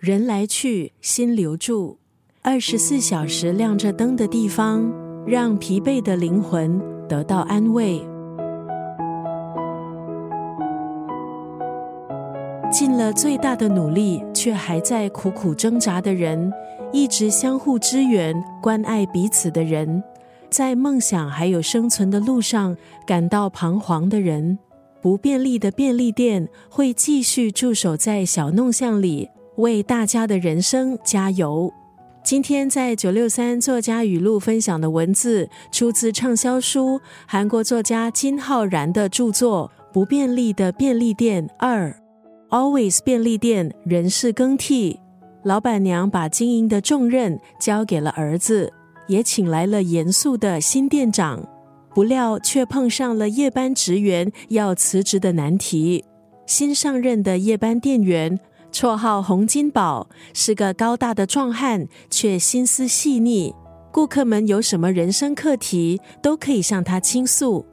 人来去，心留住。二十四小时亮着灯的地方，让疲惫的灵魂得到安慰。尽了最大的努力，却还在苦苦挣扎的人，一直相互支援、关爱彼此的人，在梦想还有生存的路上感到彷徨的人，不便利的便利店会继续驻守在小弄巷里。为大家的人生加油！今天在九六三作家语录分享的文字，出自畅销书韩国作家金浩然的著作《不便利的便利店二》。Always 便利店人事更替，老板娘把经营的重任交给了儿子，也请来了严肃的新店长，不料却碰上了夜班职员要辞职的难题。新上任的夜班店员。绰号洪金宝是个高大的壮汉，却心思细腻。顾客们有什么人生课题，都可以向他倾诉。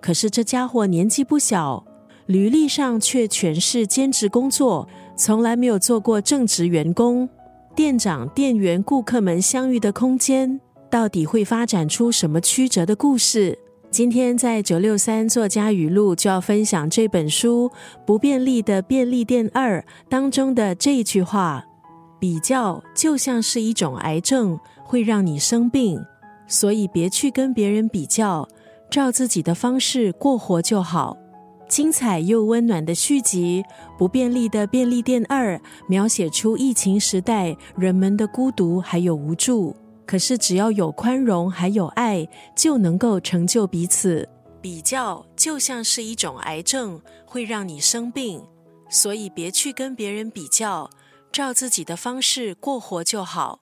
可是这家伙年纪不小，履历上却全是兼职工作，从来没有做过正职员工。店长、店员、顾客们相遇的空间，到底会发展出什么曲折的故事？今天在九六三作家语录就要分享这本书《不便利的便利店二》当中的这一句话：比较就像是一种癌症，会让你生病，所以别去跟别人比较，照自己的方式过活就好。精彩又温暖的续集《不便利的便利店二》，描写出疫情时代人们的孤独还有无助。可是，只要有宽容，还有爱，就能够成就彼此。比较就像是一种癌症，会让你生病，所以别去跟别人比较，照自己的方式过活就好。